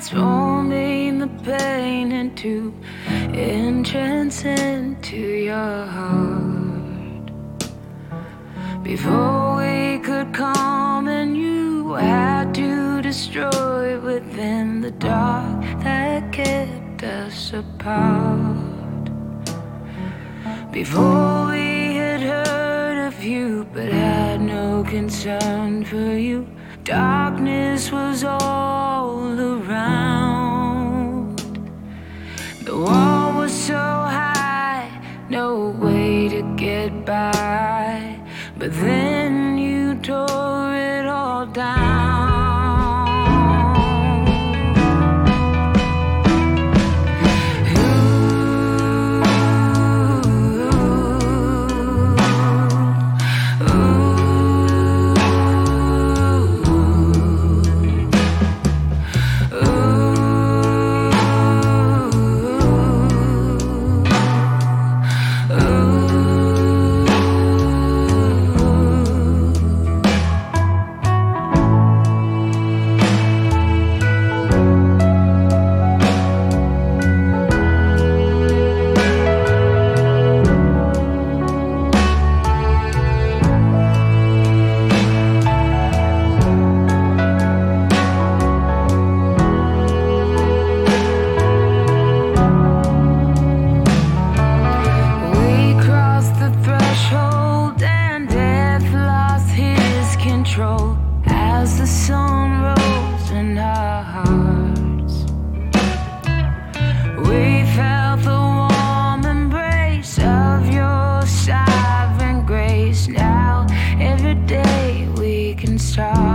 transforming the pain into entrance into your heart. Before we could come, and you had to destroy within the dark that kept us apart. Before we had heard of you, but had no concern for you. Darkness was all tore it all down. We